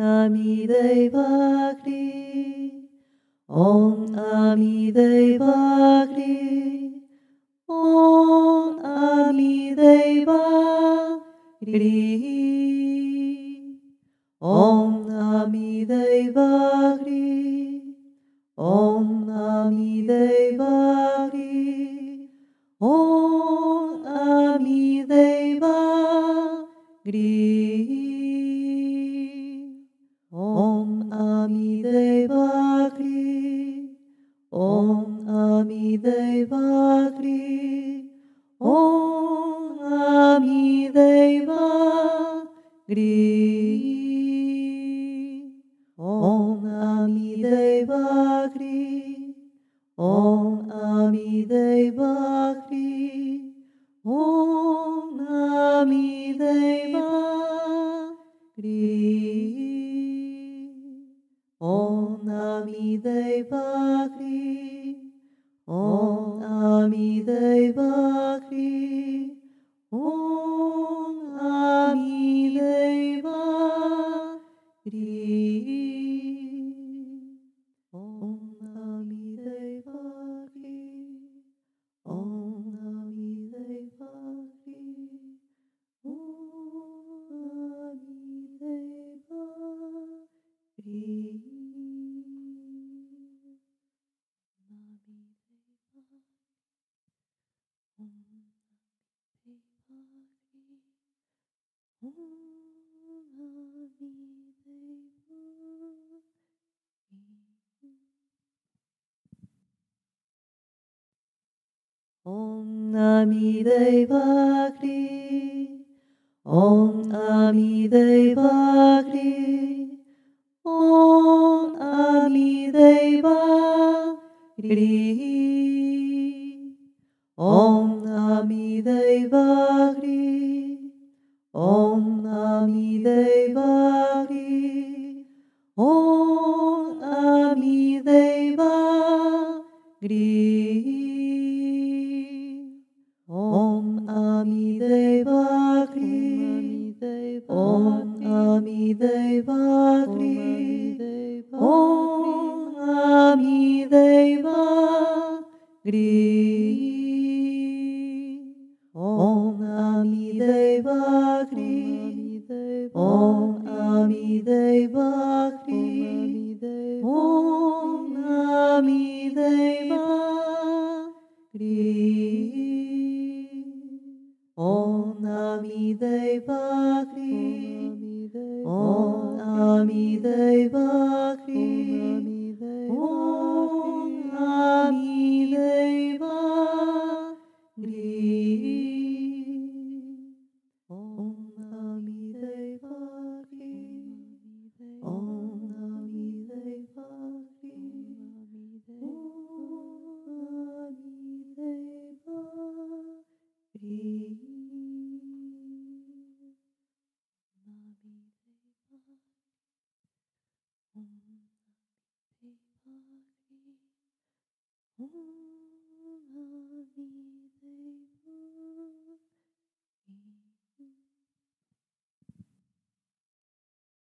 Nami Deva Gri. Om Nami Deva Gri. Om Nami Deva Gri. Om Nami Deva Om Om Gri. Om Ami Deva Gri. Om Ami Deva Gri. Om Ami Deva Gri. Om Nami Deva Gri. Om Nami Om Nami Deva Gri. Om Nami Deva Gri. Om Nami Deva Gri. Om Nami Deva Gri. Om Nami Deva Gri. Om Ami Deva Gri. Om Ami Deva Gri. Om Ami Deva Gri. Om Ami Deva Gri. Om Ami Deva Gri. Om Ami Deva Gri. Om Nami Deva Gri. Om Nami Deva Om